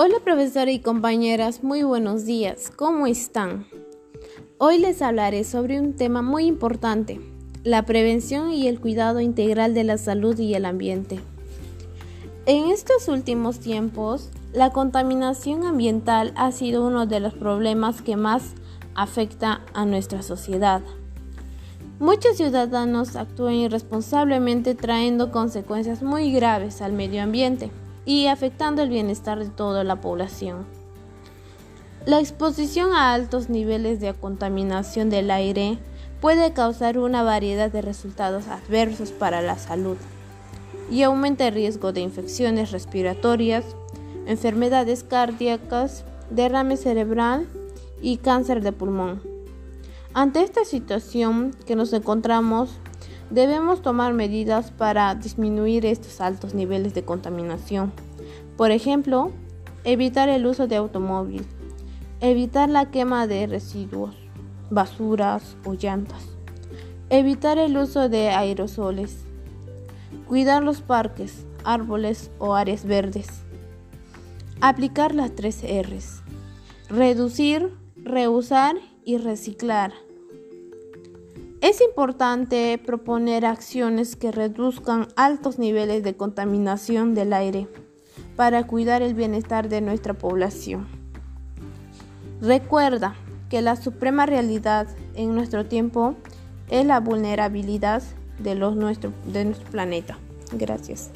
Hola profesora y compañeras, muy buenos días, ¿cómo están? Hoy les hablaré sobre un tema muy importante, la prevención y el cuidado integral de la salud y el ambiente. En estos últimos tiempos, la contaminación ambiental ha sido uno de los problemas que más afecta a nuestra sociedad. Muchos ciudadanos actúan irresponsablemente trayendo consecuencias muy graves al medio ambiente y afectando el bienestar de toda la población. La exposición a altos niveles de contaminación del aire puede causar una variedad de resultados adversos para la salud y aumenta el riesgo de infecciones respiratorias, enfermedades cardíacas, derrame cerebral y cáncer de pulmón. Ante esta situación que nos encontramos, Debemos tomar medidas para disminuir estos altos niveles de contaminación. Por ejemplo, evitar el uso de automóvil, evitar la quema de residuos, basuras o llantas, evitar el uso de aerosoles, cuidar los parques, árboles o áreas verdes, aplicar las tres R's, reducir, reusar y reciclar. Es importante proponer acciones que reduzcan altos niveles de contaminación del aire para cuidar el bienestar de nuestra población. Recuerda que la suprema realidad en nuestro tiempo es la vulnerabilidad de, nuestro, nuestro planeta. Gracias.